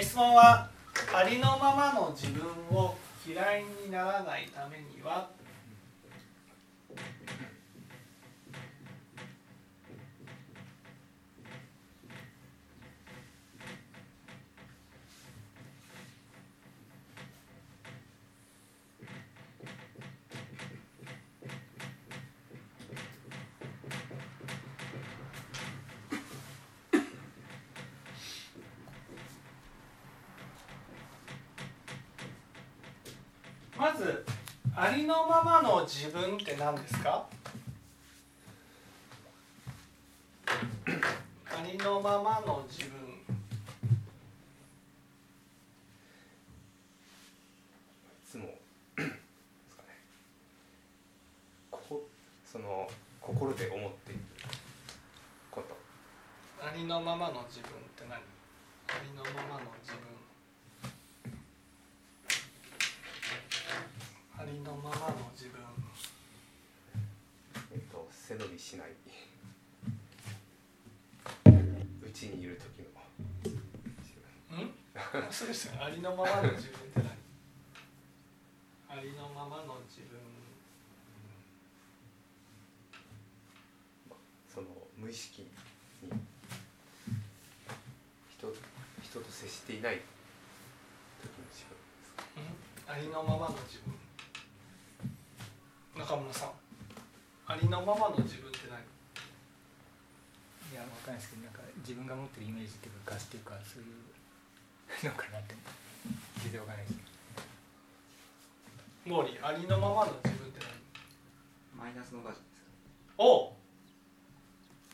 質問はありのままの自分を嫌いにならないためにはまずありのままの自分って何ですか？ありのままの自分。いつも。ですかね。ここその心で思っていること。ありのままの自分って何ありのままの自分ありのままの自分えっと背伸びしない。うちにいる時の。そうですよねありのままの自分って何？ありのままの自分。その無意識に人人と接していない時の自分ですかうん？ありのままの自分。中村さんありのままの自分って何？いやわかんないですけどなんか自分が持ってるイメージっていうかガスっていうかそういうのかなって全然わかんないです。毛利ありのままの自分って何？マイナスのバージョンですか？おう。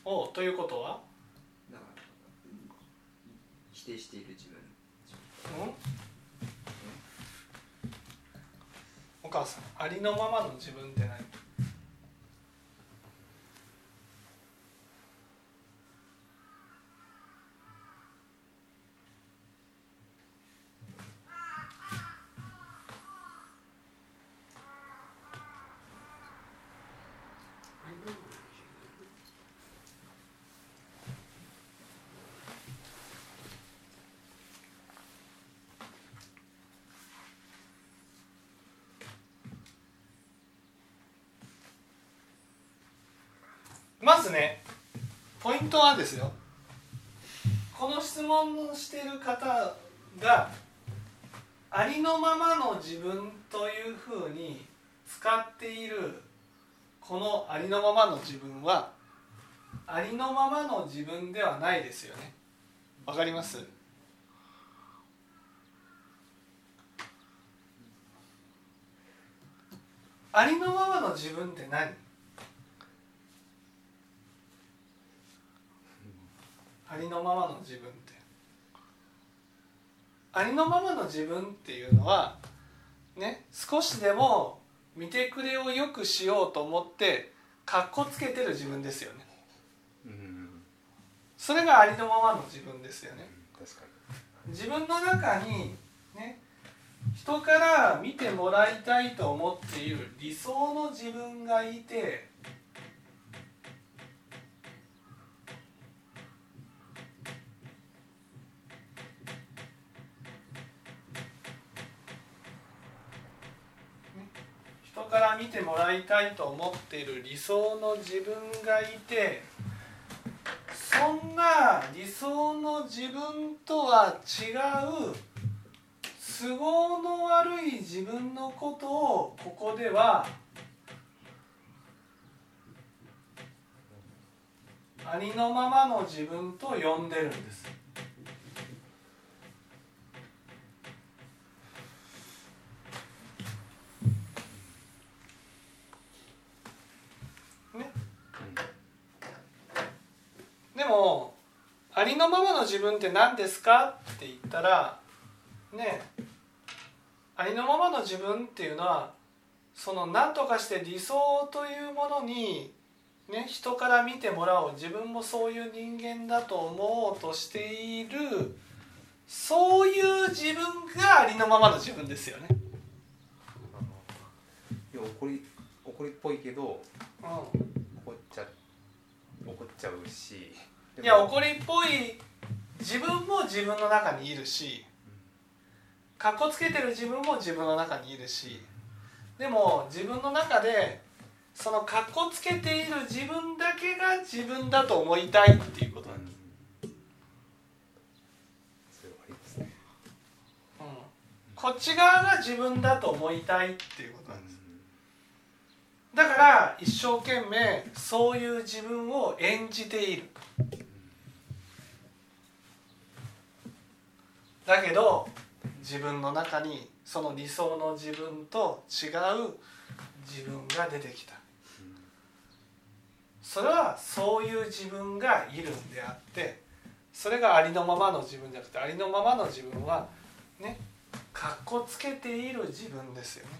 おう。ということは？だから否定している自分。うん？お母さんありのままの自分って何？まずねポイントはですよ。この質問をしてる方がありのままの自分というふうに使っているこのありのままの自分はありのままの自分ではないですよね。わかります？ありのままの自分って何？ありのままの自分って。ありのままの自分っていうのはね少しでも見てくれをよくしようと思ってかっこつけてる自分ですよね。うん。それがありのままの自分ですよね。確か自分の中にね人から見てもらいたいと思っている理想の自分がいてね人から見てもらいたいと思っている理想の自分がいてそんな理想の自分とは違う都合の悪い自分のことをここではありのままの自分と呼んでるんです。ね、でもありのままの自分って何ですか？って言ったらねありのままの自分っていうのはその何とかして理想というものに、ね、人から見てもらおう。自分もそういう人間だと思おうとしているそういう自分がありのままの自分ですよね。にいや怒り怒りっぽいけどう怒っちゃ怒っちゃうし。ん、いや怒りっぽい自分も自分の中にいるしかっこつけてる自分も自分の中にいるしでも自分の中でそのかっこつけている自分だけが自分だと思いたいっていうことなんです、こっち側が自分だと思いたいっていうことなんです。だから一生懸命そういう自分を演じているだけど自分の中にその理想の自分と違う自分が出てきた。それはそういう自分がいるんであってそれがありのままの自分じゃなくてありのままの自分はねかっこつけている自分ですよね。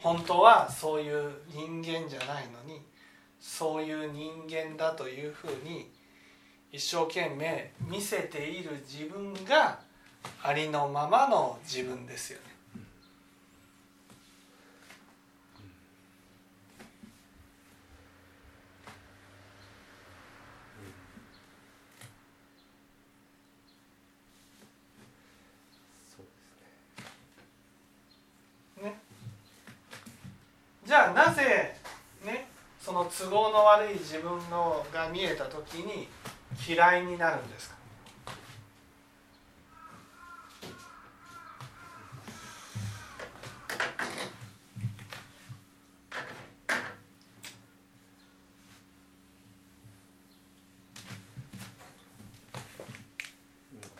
本当はそういう人間じゃないのにそういう人間だというふうに一生懸命見せている自分がありのままの自分ですよね。じゃあなぜねその都合の悪い自分のが見えた時に嫌いになるんですか？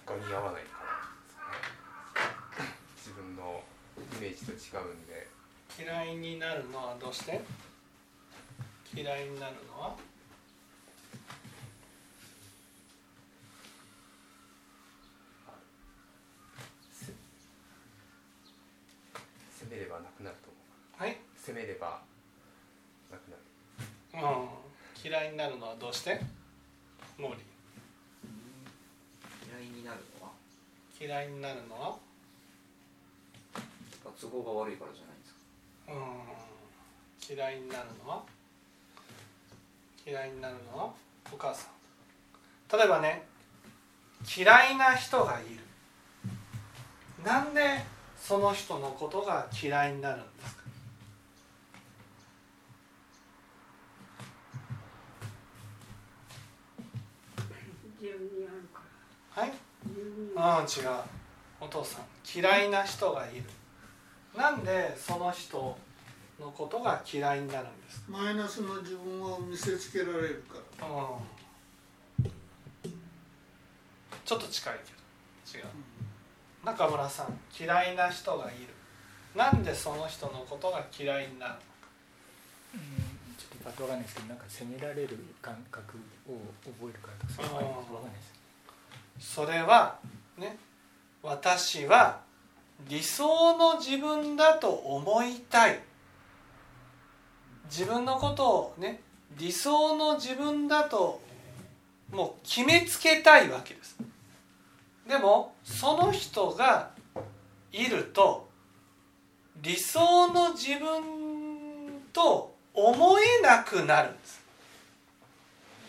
他に合わないから。自分のイメージと違うんで。嫌いになるのはどうして？嫌いになるのはせ攻めればなくなると思はい、う攻めればなくなる。うん、嫌いになるのはどうして？モーリ嫌いになるのは？ー嫌いになるのは？都合が悪いからじゃないんですか。うん。嫌いになるのは？嫌いになるのは？お母さん。例えばね嫌いな人がいる。なんでその人のことが嫌いになるんですか自分にあるからはい？ああ違う。お父さん嫌いな人がいる。なんでその人のことが嫌いになるんですか？マイナスの自分を見せつけられるから。うん。ちょっと近いけど。違う。中村さん嫌いな人がいる。なんでその人のことが嫌いになるうんちょっとパッとわかんないですけどなんか責められる感覚を覚えるからとかそういうのがありますわかんないです。それはね私は理想の自分だと思いたい。自分のことをね理想の自分だともう決めつけたいわけです。でもその人がいると理想の自分と思えなくなるんです。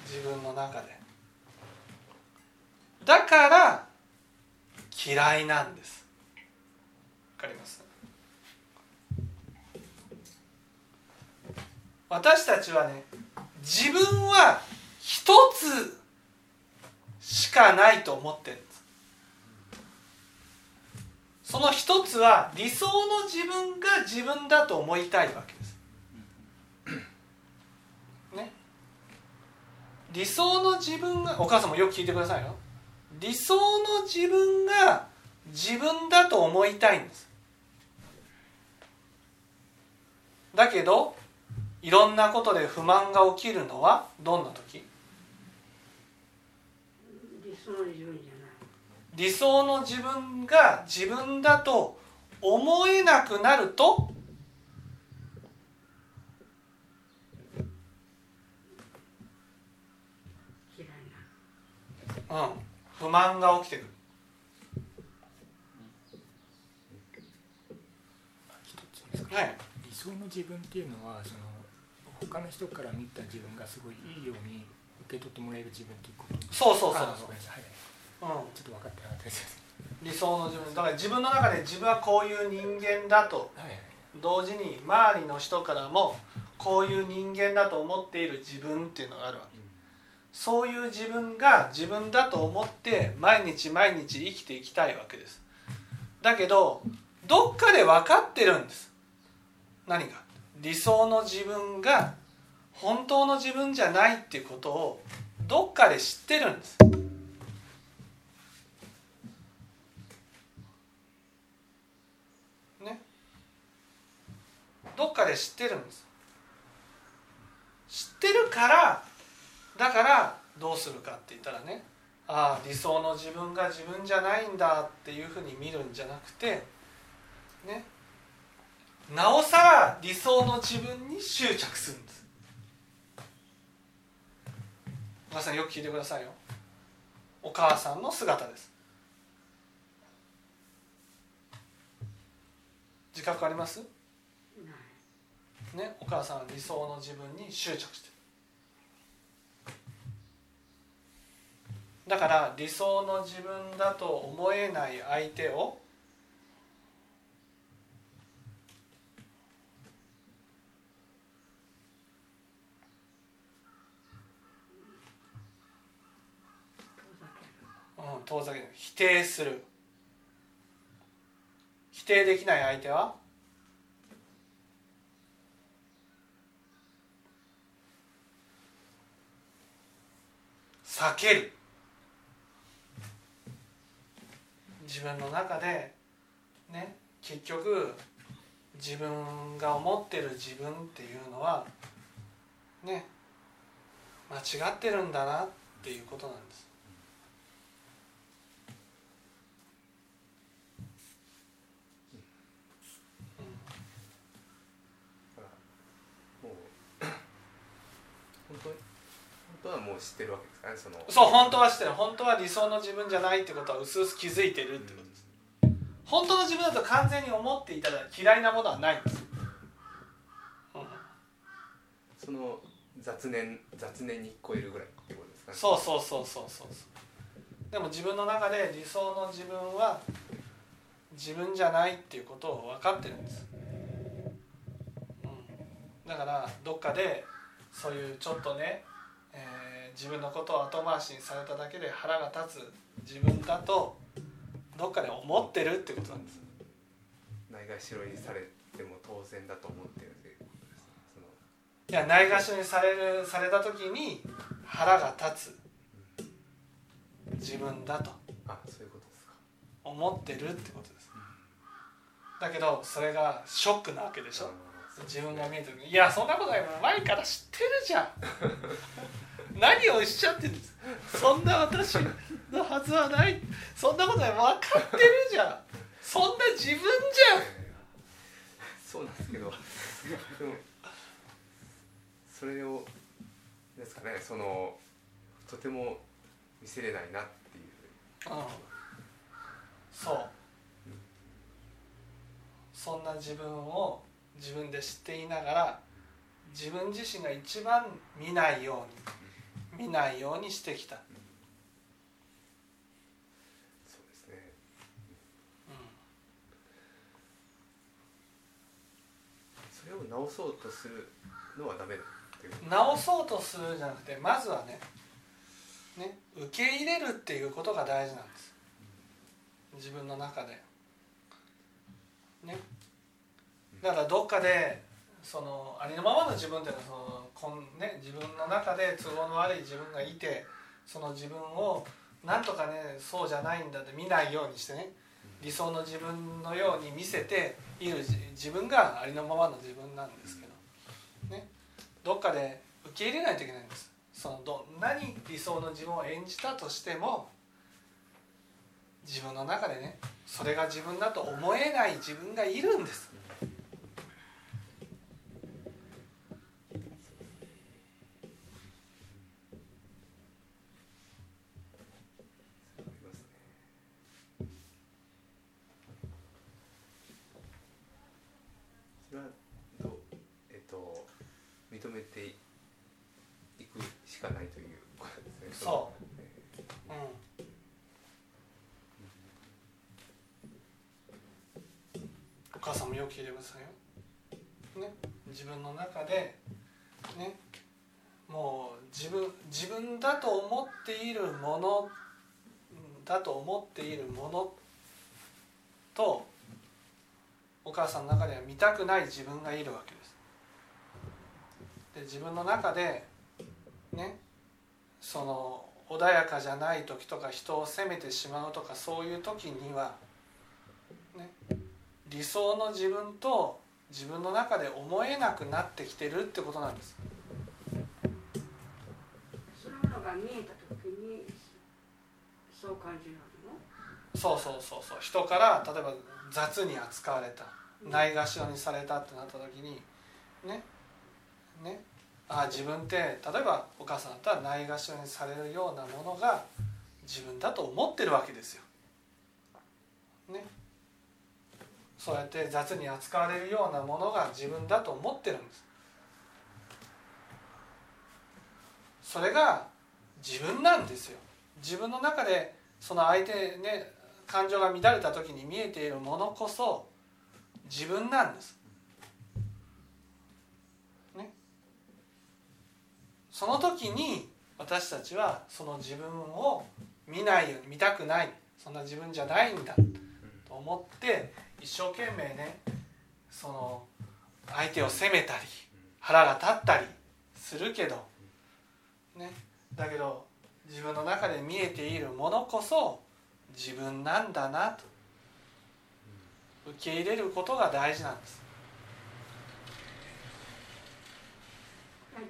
自分の中で。だから嫌いなんです。わかります？私たちはね自分は一つしかないと思ってるんです。その一つは理想の自分が自分だと思いたいわけですね理想の自分がお母さんもよく聞いてくださいよ。理想の自分が自分だと思いたいんです。だけどいろんなことで不満が起きるのはどんな時？理想の自分じゃない。理想の自分が自分だと思えなくなると嫌いなうん、不満が起きてくる。はい。理想の自分っていうのはその他の人から見た自分がすごいいいように受け取ってもらえる自分っていうこと。そうそうそうあわかりましたはい。うん、ちょっと分かってなかったです。理想の自分。だから自分の中で自分はこういう人間だと。同時に周りの人からもこういう人間だと思っている自分っていうのがあるわけそういう自分が自分だと思って毎日毎日生きていきたいわけです。だけどどっかで分かってるんです。何が？理想の自分が本当の自分じゃないっていうことをどっかで知ってるんです。ね？どっかで知ってるんです。知ってるからだからどうするかって言ったらねああ理想の自分が自分じゃないんだっていうふうに見るんじゃなくてねなおさら理想の自分に執着するんです。皆さんよく聞いてくださいよ。お母さんの姿です。自覚あります？ねお母さんは理想の自分に執着してだから理想の自分だと思えない相手を、遠ざける。否定する。否定できない相手は避ける。自分の中でね結局自分が思ってる自分っていうのはね間違ってるんだなっていうことなんですだからもう本当にはもう知ってるわけですかねその。そう本当はしてる。本当は理想の自分じゃないってことはうすうす気づいてるってことです。本当の自分だと完全に思っていたら嫌いなものはないんです、うん、その雑念雑念に超えるぐらいってことですかね。そうそうそうそうそうそう。でも自分の中で理想の自分は自分じゃないっていうことを分かってるんです、うん、だからどっかでそういうちょっとね、えー自分のことを後回しにされただけで腹が立つ自分だとどっかで思ってるってことなんです。ないがしろにされても当然だと思ってるっていうことですいやないがしろにされるされた時に腹が立つ自分だとあそういうことですか。思ってるってことです。だけどそれがショックなわけでしょ。う自分が見えた時にいやそんなことないもん前から知ってるじゃん。何をしゃってそんな私のはずはない。そんなことない分かってるじゃん。そんな自分じそうなんですけど。でもそれをですかねそのとても見せれないなっていう。ゃん、うん、そう。そんな自分を自分で知っていながら自分自身が一番見ないように見ないようにしてきた、そうですね。うん。それを直そうとするのはダメ直そうとするんじゃなくてまずはねね受け入れるっていうことが大事なんです。自分の中でねだからどっかでそのありのままの自分っていうのはそのこん、ね、自分の中で都合の悪い自分がいてその自分をなんとかねそうじゃないんだって見ないようにしてね。理想の自分のように見せている自分がありのままの自分なんですけど。ね。どっかで受け入れないといけないんです。そのどんなに理想の自分を演じたとしても自分の中でねそれが自分だと思えない自分がいるんですありますねそれはどうえっといくしかないというそう。うん。お母さんもよく聞いてくださいよ、ね、自分の中でね。もう自分自分だと思っているものだと思っているものとお母さんの中では見たくない自分がいるわけです。で自分の中でねその穏やかじゃない時とか人を責めてしまうとかそういう時には、ね、理想の自分と自分の中で思えなくなってきてるってことなんです。そのものが見えた時にそう感じるのそうそうそうそう。人から例えば雑に扱われたないがしろにされたってなった時にねねあ自分って例えばお母さんだったらないがしろにされるようなものが自分だと思ってるわけですよ。ね。そうやって雑に扱われるようなものが自分だと思ってるんです。それが自分なんですよ。自分の中でその相手ね感情が乱れた時に見えているものこそ自分なんです。ね、その時に私たちはその自分を見ないように見たくないそんな自分じゃないんだと思って一生懸命ねその相手を責めたり腹が立ったりするけどねだけど自分の中で見えているものこそ自分なんだなと。受け入れることが大事なんです。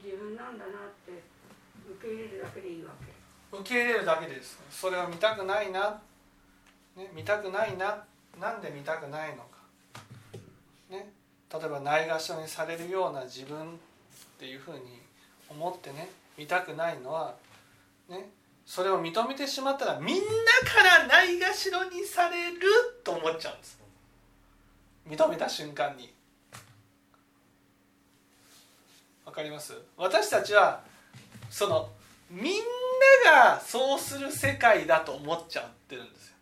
自分なんだなけ入れるだけでいいわけ。受け入れるだけです。それを見たくないな、ね、見たくないな。なんで見たくないのか、ね、例えばないがしろにされるような自分っていうふうに思ってね見たくないのはねそれを認めてしまったらみんなからないがしろにされると思っちゃうんです。認めた瞬間に。わかります？私たちはそのみんながそうする世界だと思っちゃってるんですよ。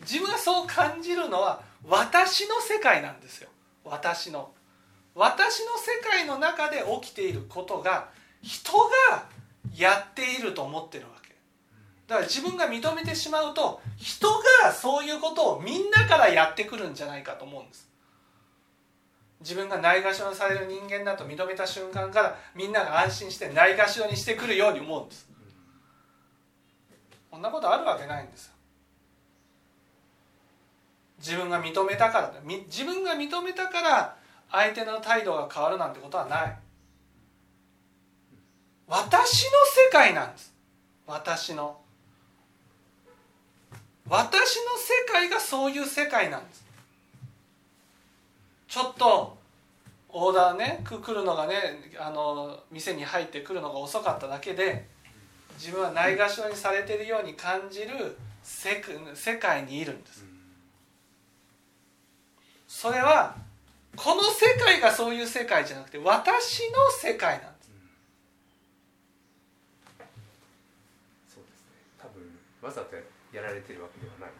自分がそう感じるのは私の世界なんですよ。私の。私の世界の中で起きていることが人がやっていると思ってるわけ。だから自分が認めてしまうと人がそういうことをみんなからやってくるんじゃないかと思うんです。自分がないがしろにされる人間だと認めた瞬間からみんなが安心してないがしろにしてくるように思うんです。こんなことあるわけないんです自分が認めたから自分が認めたから相手の態度が変わるなんてことはない。私の世界なんです。私の。私の世界がそういう世界なんです。ちょっとオーダーね来るのがねあの店に入ってくるのが遅かっただけで自分はないがしろにされてるように感じる世世界にいるんです。それはこの世界がそういう世界じゃなくて私の世界なんです。そうですね。多分わざとやられてるわけではない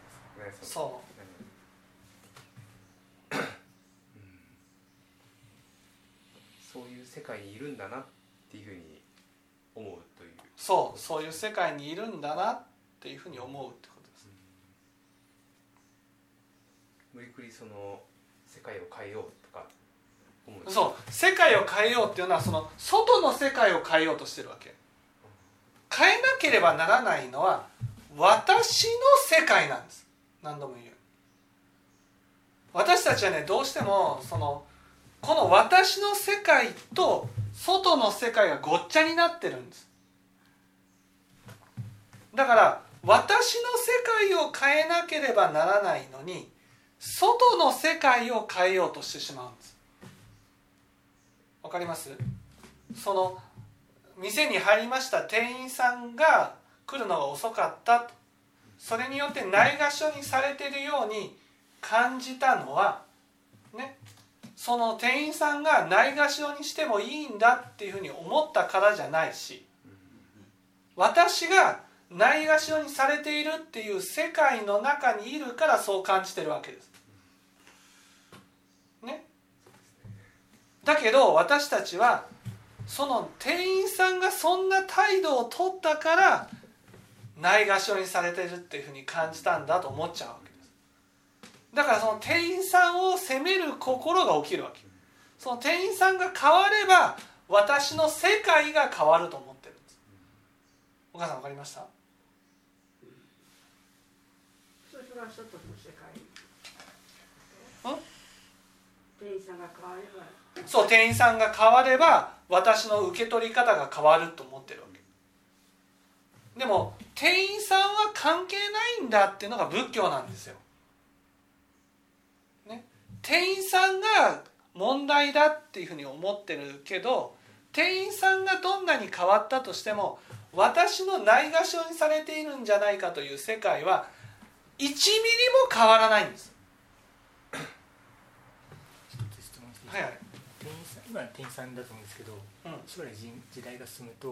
ですねそう。そういう世界にいるんだなっていうふうに思うそうそういう世界にいるんだなっていうふうに思うってことです、無理くりその世界を変えようとか思う。そう世界を変えようっていうのはその外の世界を変えようとしてるわけ。変えなければならないのは私の世界なんです。何度も言う。私たちはねどうしてもそのこの私の世界と外の世界がごっちゃになってるんですだから私の世界を変えなければならないのに外の世界を変えようとしてしまうんです。わかります？その店に入りました店員さんが来るのが遅かった。それによってないがしろにされてるように感じたのはねその店員さんがないがしろにしてもいいんだっていうふうに思ったからじゃないし私がないがしろにされているっていう世界の中にいるからそう感じてるわけです。ね。だけど私たちはその店員さんがそんな態度を取ったからないがしろにされてるっていうふうに感じたんだと思っちゃうわけですだからその店員さんを責める心が起きるわけその店員さんが変われば私の世界が変わると思ってるんですお母さん分かりました？そう店員さんが変われば私の受け取り方が変わると思ってるわけ。でも店員さんは関係ないんだっていうのが仏教なんですよ、ね、店員さんが問題だっていうふうに思ってるけど店員さんがどんなに変わったとしても私のないがしろにされているんじゃないかという世界は1ミリも変わらないんです。はいはい。店員さん今は店員さんだと思うんですけどうん。将来時時代が進むと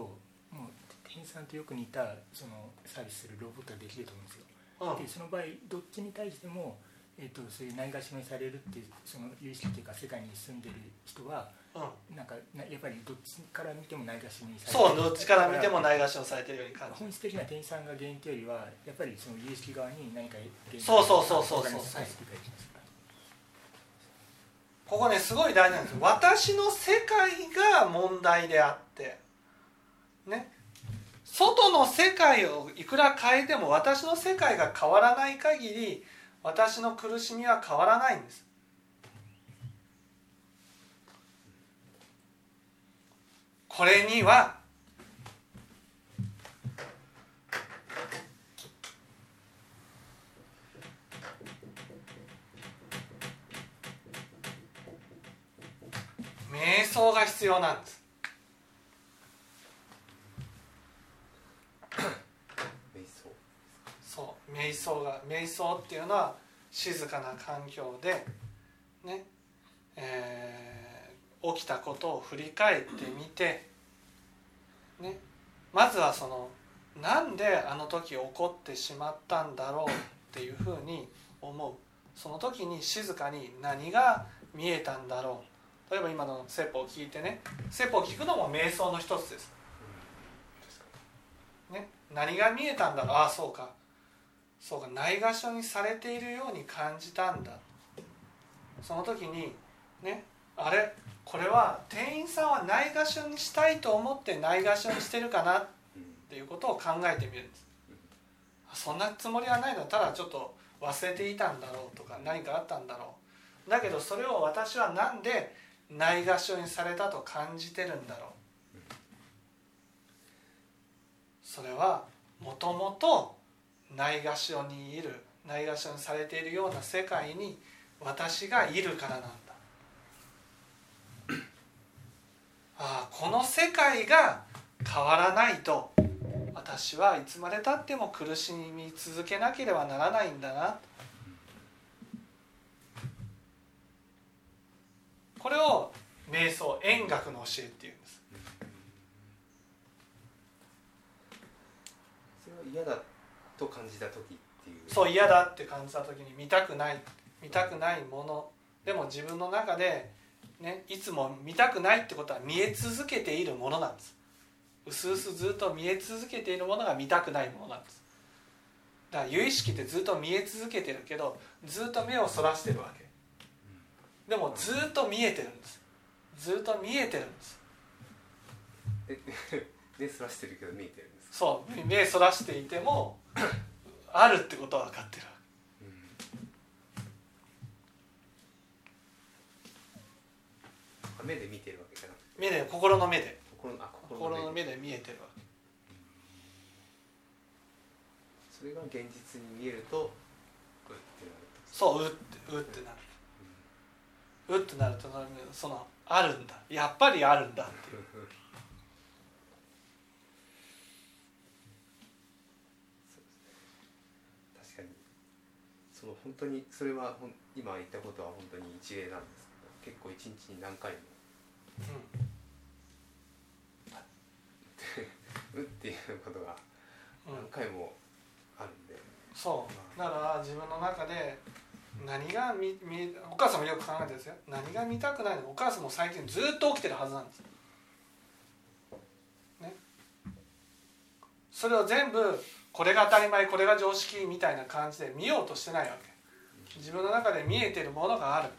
もう店員さんとよく似たそのサービスするロボットができると思うんですよ。うん。でその場合どっちに対しても、えー、とそういうないがしろにされるっていうその有意識というか世界に住んでる人はうんなんかなやっぱりどっちから見てもないがしろにされてそうどっちから見てもないがしろにされてるように感じ。る本質的な店員さんが原因というよりはやっぱりその有意識側に何か原因そうそうそうそうそうわかりますはい理解しましたここねすごい大事なんですよ。私の世界が問題であって。ね。外の世界をいくら変えても私の世界が変わらない限り私の苦しみは変わらないんですこれには瞑想が必要なんです。瞑想。そう瞑想が瞑想っていうのは静かな環境でねえー起きたことを振り返ってみて、ね、まずはそのなんであの時起こってしまったんだろうっていうふうに思う。その時に静かに何が見えたんだろう。例えば今の説法を聞いてね説法を聞くのも瞑想の一つです。ね、何が見えたんだろう。ああそうか。そうかないがしろにされているように感じたんだ。その時にねあれ？これは店員さんはないがしろにしたいと思ってないがしろにしてるかな？っていうことを考えてみるんです。そんなつもりはないのただちょっと忘れていたんだろうとか何かあったんだろう。だけどそれを私は何でないがしろにされたと感じてるんだろう。それはもともとないがしろにいるないがしろにされているような世界に私がいるからなんだ。ああこの世界が変わらないと私はいつまでたっても苦しみ続けなければならないんだな。これを瞑想円覚の教えっていうんです。それは嫌だと感じた時っていう。そう嫌だって感じた時に見たくない見たくないもの。でも自分の中で、ね、いつも見たくないってことは見え続けているものなんです。うすうすずっと見え続けているものが見たくないものなんです。だから有意識ってずっと見え続けてるけどずっと目をそらしてるわけ。でもずっと見えてるんです。ずっと見えてるんです。え でそらしてるけど見えてるんですか？そう目そらしていてもあるってことは分かってるわあ目で見てるわけじゃなくて。け目で心の目で。心のあ心心のの目で見えてるわけ。それが現実に見えるとうってなるそううってうってなる。うってなるとそのあるんだ。やっぱりあるんだっていう。確かに。その本当にそれは今言ったことは本当に一例なんですけど結構一日に何回もうん。うっていうことが何回もあるんで、そう。だから自分の中で何が見見お母さんもよく考えてるんですよ。何が見たくないのお母さんも最近ずっと起きてるはずなんです。ね。それを全部これが当たり前これが常識みたいな感じで見ようとしてないわけ。自分の中で見えてるものがある。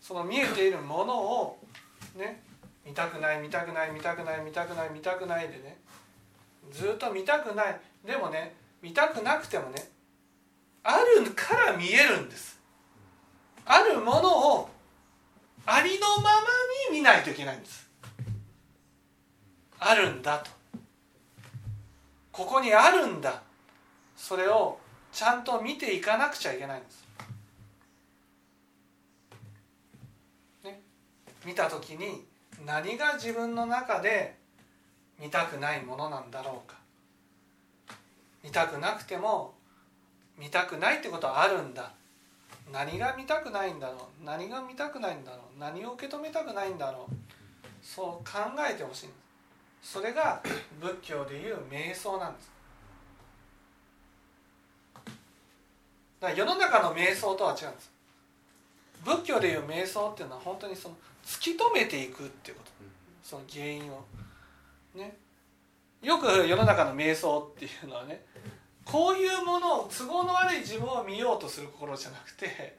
その見えているものをね見たくない見たくない見たくない見たくない見たくないでねずっと見たくない。でもね見たくなくてもねあるから見えるんです。あるものをありのままに見ないといけないんです。あるんだと。ここにあるんだ。それをちゃんと見ていかなくちゃいけないんです、ね、見た時に何が自分の中で見たくないものなんだろうか。見たくなくても見たくないってことはあるんだ。何が見たくないんだろう。何が見たくないんだろう。何を受け止めたくないんだろう。そう考えてほしいんです。それが仏教でいう瞑想なんです。だから世の中の瞑想とは違うんです。仏教でいう瞑想っていうのは本当にその突き止めていくっていうこと。その原因を。ね。よく世の中の瞑想っていうのはねこういうものを都合の悪い自分を見ようとする心じゃなくて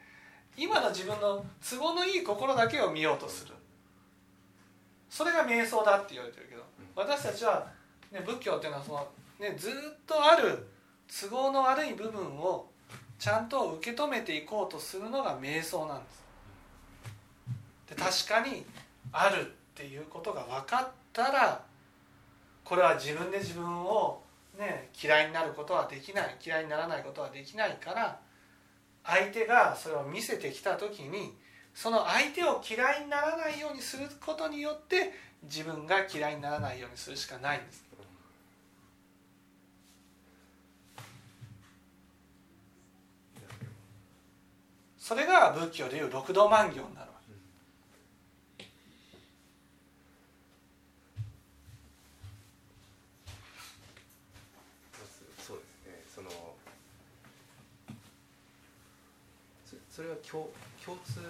今の自分の都合のいい心だけを見ようとする。それが瞑想だって言われてるけど私たちは、ね、仏教っていうのはその、ね、ずっとある都合の悪い部分をちゃんと受け止めていこうとするのが瞑想なんです。確かにあるっていうことが分かったらこれは自分で自分を、ね、嫌いになることはできない嫌いにならないことはできないから相手がそれを見せてきた時にその相手を嫌いにならないようにすることによって自分が嫌いにならないようにするしかないんです。それが仏教でいう六度万行なるわけまずそうですねそのそそれは共共通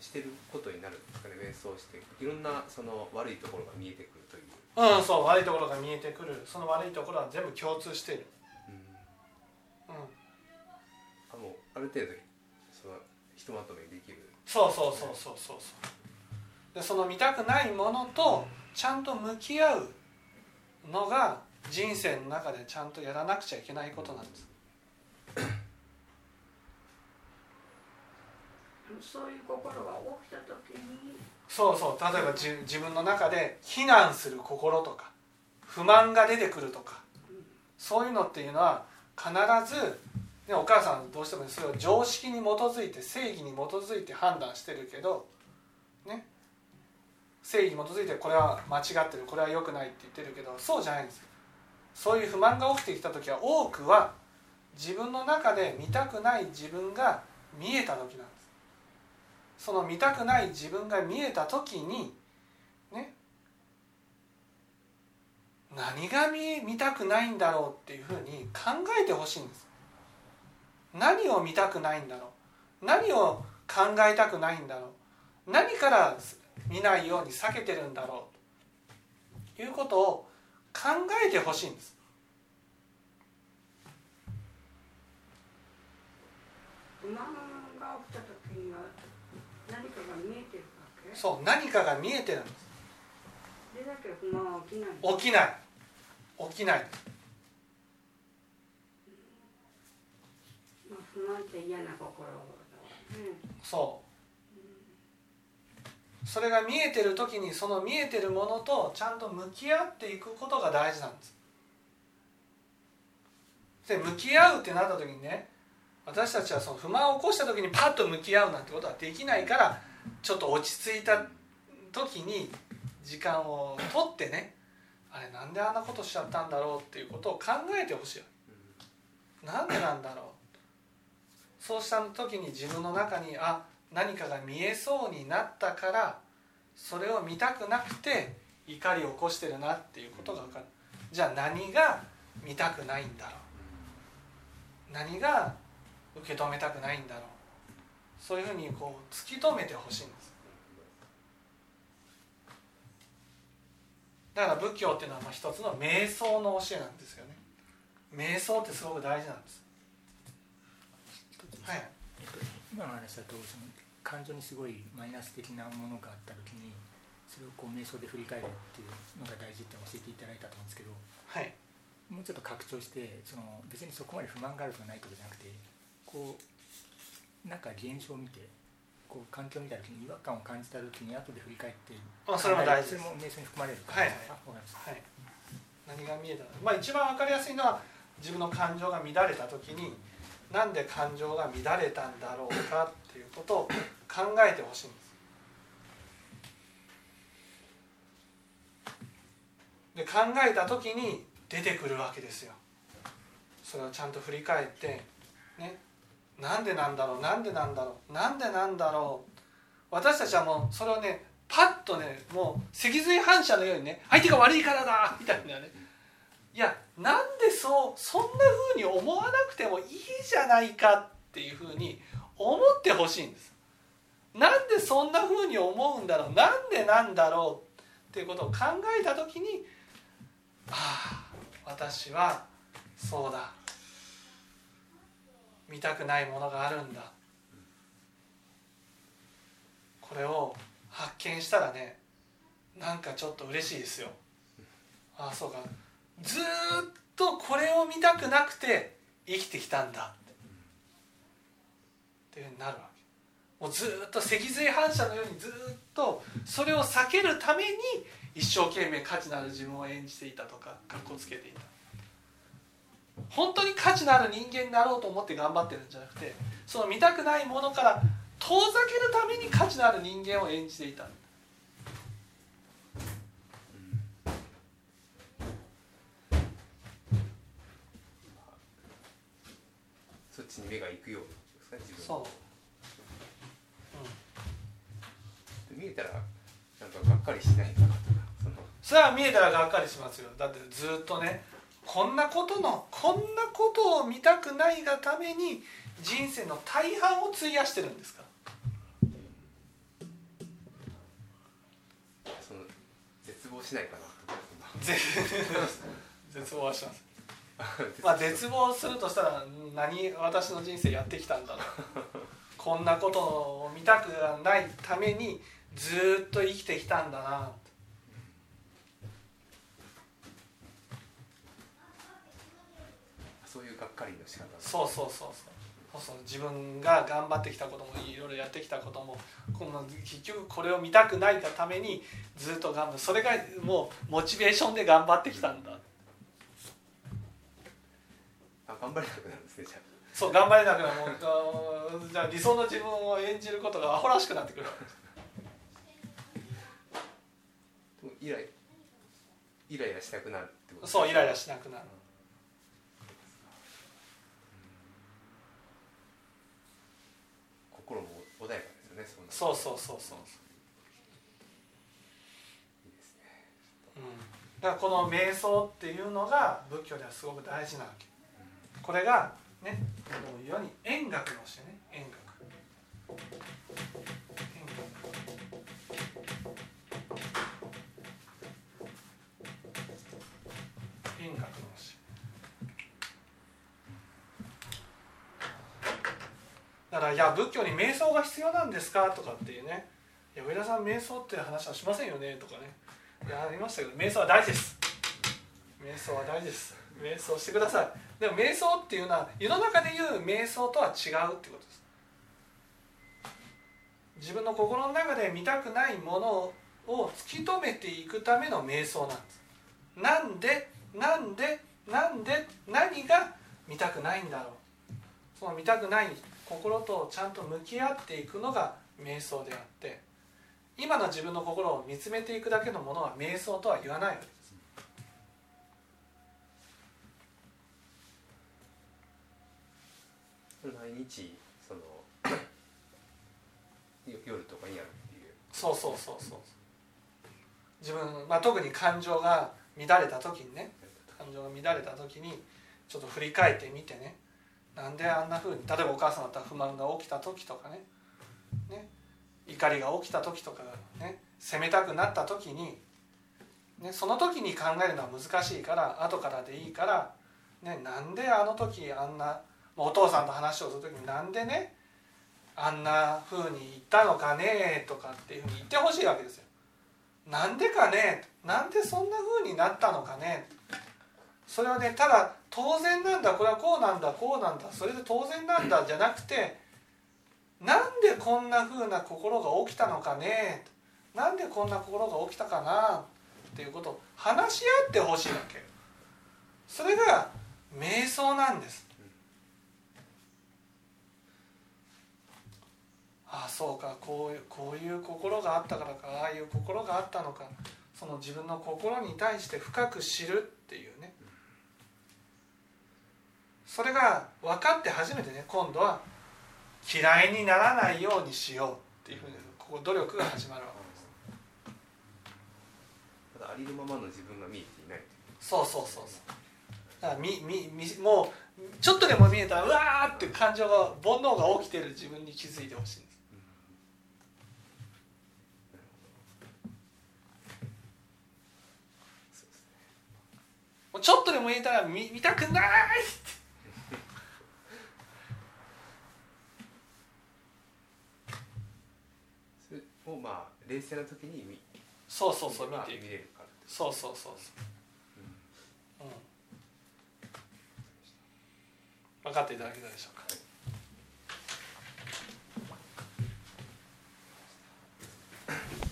してることになるんですかね？瞑想していろんなその悪いところが見えてくるという、うんそう悪いところが見えてくる。その悪いところは全部共通している、うん、うん、あもうある程度そのひとまとめできる。そうそうそうそうそうそう。でその見たくないものとちゃんと向き合うのが人生の中でちゃんとやらなくちゃいけないことなんですそういう心が起きた時に。そうそう。例えばじ自分の中で非難する心とか不満が出てくるとかそういうのっていうのは必ず、ね、お母さんどうしてもそれを常識に基づいて正義に基づいて判断してるけどね。正義に基づいてこれは間違ってるこれは良くないって言ってるけどそうじゃないんですよ。そういう不満が起きてきた時は多くは自分の中で見たくない自分が見えた時なんですその見たくない自分が見えた時にね何が見見たくないんだろうっていうふうに考えてほしいんです。何を見たくないんだろう。何を考えたくないんだろう。何から見ないように避けてるんだろう。ということを考えてほしいんです。不満が起きた時には何かが見えてるわけそう何かが見えてるんです。起きない。起きない。そう。それが見えてる時にその見えてるものとちゃんと向き合っていくことが大事なんです。で向き合うってなった時にね私たちはその不満を起こした時にパッと向き合うなんてことはできないからちょっと落ち着いた時に時間を取ってねあれなんであんなことしちゃったんだろうっていうことを考えてほしいなんでなんだろう。そうした時に自分の中にあ何かが見えそうになったからそれを見たくなくて怒りを起こしてるなっていうことが分かる。じゃあ何が見たくないんだろう。何が受け止めたくないんだろう。そういうふうにこう突き止めてほしいんです。だから仏教っていうのはまあ一つの瞑想の教えなんですよね。瞑想ってすごく大事なんです。はい。えっと、今の話だとその感情にすごいマイナス的なものがあった時にそれをこう瞑想で振り返るっていうのが大事って教えていただいたと思うんですけどはい。もうちょっと拡張してその別にそこまで不満があるとかないとかじゃなくてこうなんか現象を見てこう環境を見た時に違和感を感じた時に後で振り返ってあそれも大事です。それも瞑想に含まれるはいはい。何が見えたの？まあ一番わかりやすいのは自分の感情が乱れた時になんで感情が乱れたんだろうかっていうことを考えてほしいんです。で考えた時に出てくるわけですよ。それをちゃんと振り返ってねなんでなんだろうなんでなんだろうなんでなんだろう。私たちはもうそれをねパッとねもう脊髄反射のようにね相手が悪いからだみたいなね。いやなんでそうそんな風に思わなくてもいいじゃないかっていう風に思ってほしいんです。なんでそんな風に思うんだろうなんでなんだろう。っていうことを考えた時にああ私はそうだ。見たくないものがあるんだ。これを発見したらねなんかちょっと嬉しいですよ。ああそうか。ずっとこれを見たくなくて生きてきたんだ。っていうふうになるわけ。もうずっと脊髄反射のようにずっとそれを避けるために一生懸命価値のある自分を演じていたとかかっこつけていた。本当に価値のある人間になろうと思って頑張ってるんじゃなくてその見たくないものから遠ざけるために価値のある人間を演じていた。そっちに目が行くようですか自分そう。見えたらなんかがっかりしないかなとかその。それは見えたらがっかりしますよ。だってずっとねこんなことのこんなことを見たくないがために人生の大半を費やしてるんですか？らその絶望しないかな。絶望はします。まあ絶望するとしたら何私の人生やってきたんだろう。こんなことを見たくないためにずっと生きてきたんだなそういうがっかりの仕方そうそうそうそう。そうそう。自分が頑張ってきたこともいろいろやってきたこともこの結局これを見たくないがためにずっと頑張るそれがもうモチベーションで頑張ってきたんだ。あ頑張れなくなるんですねじゃあ。そう頑張れなくなる。もうじゃあ理想の自分を演じることがアホらしくなってくる。イライイライラしたくなるってことそうイライラしなくなる心も穏やかですよねそうそうそうそう。うん、だからこの瞑想っていうのが仏教ではすごく大事なわけ。これがねこの世に円楽の教えね円覚。だから「いや仏教に瞑想が必要なんですか?」とかっていうね「いや上田さん瞑想っていう話はしませんよね」とかね。いやありましたけど瞑想は大事です。瞑想は大事です。瞑想してください。でも瞑想っていうのは世の中でいう瞑想とは違うってことです。自分の心の中で見たくないものを突き止めていくための瞑想なんです。なんでなんでなんで何が見たくないんだろう。その見たくない心とちゃんと向き合っていくのが瞑想であって今の自分の心を見つめていくだけのものは瞑想とは言わないわけです。毎日そのよ夜とかにやるっていう？そうそうそうそう。自分、まあ、特に感情が乱れた時にね感情が乱れた時にちょっと振り返ってみてねなんであんな風に例えばお母さんだったら不満が起きた時とかね。ね。怒りが起きた時とかね。責めたくなった時に、ね、その時に考えるのは難しいから後からでいいから、ね、なんであの時あんなお父さんと話をする時になんでねあんな風に言ったのかねとかっていうふうに言ってほしいわけですよ。なんでかねなんでそんな風になったのかね。それはねただ当然なんだ。これはこうなんだ。こうなんだ。それで当然なんだじゃなくてなんでこんな風な心が起きたのかね。なんでこんな心が起きたかな。っていうことを話し合ってほしいわけそれが瞑想なんです。ああそうか。こういうこういう心があったからか。ああいう心があったのか。その自分の心に対して深く知るっていうねそれが分かって初めてね今度は嫌いにならないようにしようっていうふうにここ努力が始まるわけです。ただありのままの自分が見えていないという。そうそうそうそう。だからみみみもうちょっとでも見えたらうわーって感情が煩悩が起きてる自分に気づいてほしいんです。ちょっとでも見えたら見見たくないってそれをまあ冷静な時に見そうそうそう見見ていく。れるからそうそうそうそう。うん。分かっていただけたでしょうか？はい